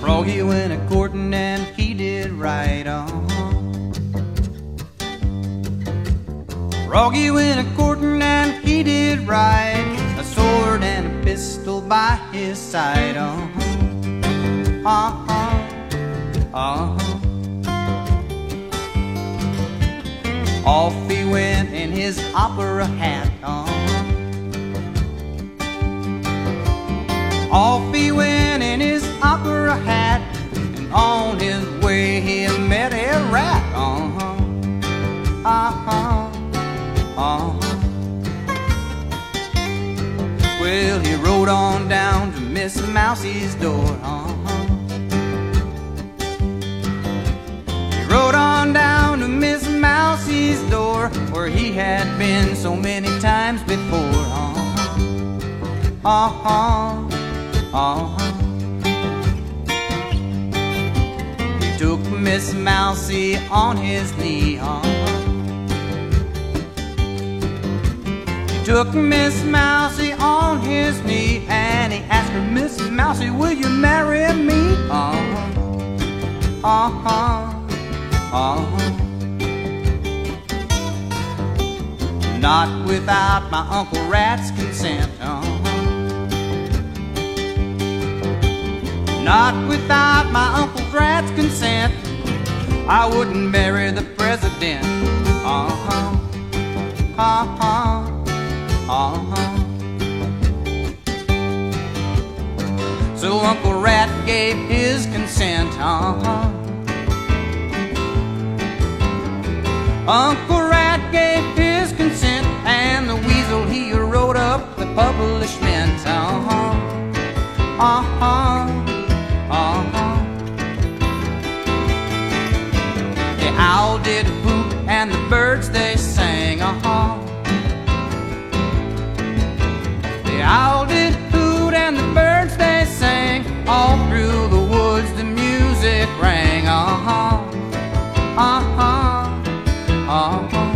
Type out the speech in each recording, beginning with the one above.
Froggie went a courting and he did right on. Froggie went a courting and he did right. A sword and a pistol by his side. Uh-huh. Uh-huh. Uh-huh. Off he went in his opera hat. Uh-huh. Off he went way he met a rat. Uh-huh. Uh-huh. Uh-huh. Well, he rode on down to Miss Mousie's door. Uh-huh. He rode on down to Miss Mousie's door, where he had been so many times before. Uh-huh. Uh-huh. Uh-huh. He took Miss Mousie on his knee. He took Miss Mousie on his knee and he asked her, Miss Mousie, will you marry me? Uh-huh. Uh-huh. Uh-huh. Not without my Uncle Rat's consent. Uh-huh. Not without my Uncle. I wouldn't marry the president. Uh-huh. Uh-huh. Uh-huh. So Uncle Rat gave his consent. Uh-huh. Uncle Rat gave his consent, and the weasel he wrote up the publishment. Uh-huh. Uh-huh. Uh-huh. Owl did hoot and the birds they sang. Uh-huh. The owl did hoot and the birds they sang. All through the woods the music rang. Uh-huh. Uh-huh. Uh-huh.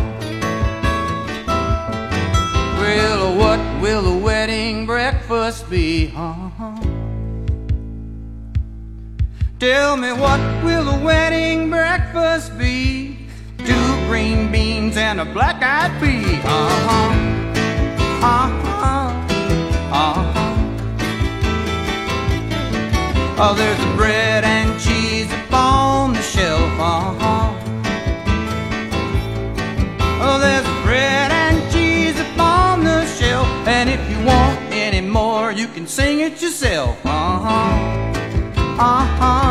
Well, what will the wedding breakfast be? Uh-huh. Tell me what will the wedding breakfast green beans and a black-eyed pea. Uh-huh. Uh-huh. Uh-huh. Oh, there's a bread and cheese upon the shelf. Uh-huh. Oh, there's bread and cheese upon the shelf. And if you want any more, you can sing it yourself. Uh-huh. Uh-huh. Uh-huh.